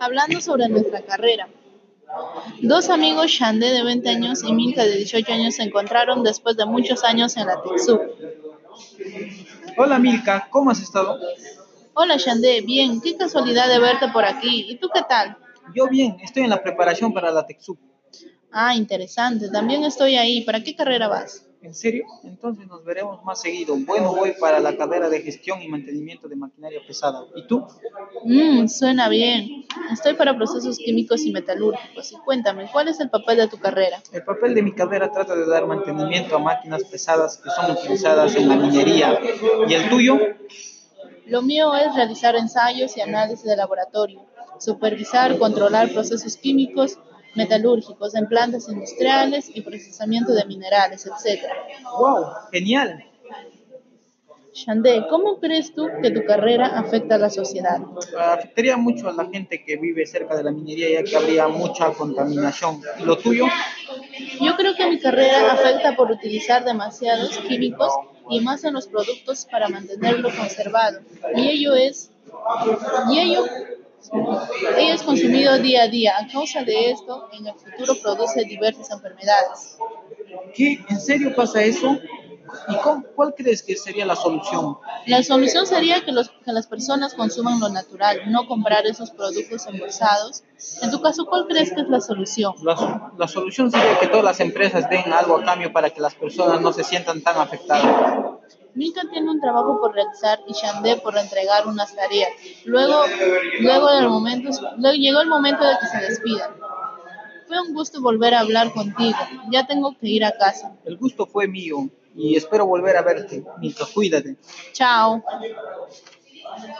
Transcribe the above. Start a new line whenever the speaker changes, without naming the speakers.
hablando sobre nuestra carrera. Dos amigos, Shande de 20 años y Milka de 18 años, se encontraron después de muchos años en la TECSUP.
Hola Milka, ¿cómo has estado?
Hola Shande, bien, qué casualidad de verte por aquí. ¿Y tú qué tal?
Yo bien, estoy en la preparación para la TECSUP.
Ah, interesante, también estoy ahí. ¿Para qué carrera vas?
¿En serio? Entonces nos veremos más seguido. Bueno, voy para la carrera de gestión y mantenimiento de maquinaria pesada. ¿Y tú?
Mmm, suena bien. Estoy para procesos químicos y metalúrgicos. Y cuéntame, ¿cuál es el papel de tu carrera?
El papel de mi carrera trata de dar mantenimiento a máquinas pesadas que son utilizadas en la minería. ¿Y el tuyo?
Lo mío es realizar ensayos y análisis de laboratorio, supervisar, controlar procesos químicos, metalúrgicos en plantas industriales y procesamiento de minerales, etc.
¡Wow! ¡Genial!
Shande, ¿cómo crees tú que tu carrera afecta a la sociedad?
Afectaría mucho a la gente que vive cerca de la minería, ya que habría mucha contaminación. ¿Y lo tuyo?
Yo creo que mi carrera afecta por utilizar demasiados químicos y más en los productos para mantenerlo conservado. Y ello es, y ello, ello es consumido día a día. A causa de esto, en el futuro produce diversas enfermedades.
¿Qué? ¿En serio pasa eso? ¿Y cómo- cuál crees que sería la solución?
La solución sería que, los, que las personas consuman lo natural, no comprar esos productos embolsados. En tu caso, ¿cuál crees que es la solución?
La, la solución sería que todas las empresas den algo a cambio para que las personas no se sientan tan afectadas.
Milka tiene un trabajo por realizar y Shande por entregar unas tareas. Luego, luego, del momento, luego llegó el momento de que se despidan. Fue un gusto volver a hablar contigo. Ya tengo que ir a casa.
El gusto fue mío y espero volver a verte. Milka, cuídate.
Chao.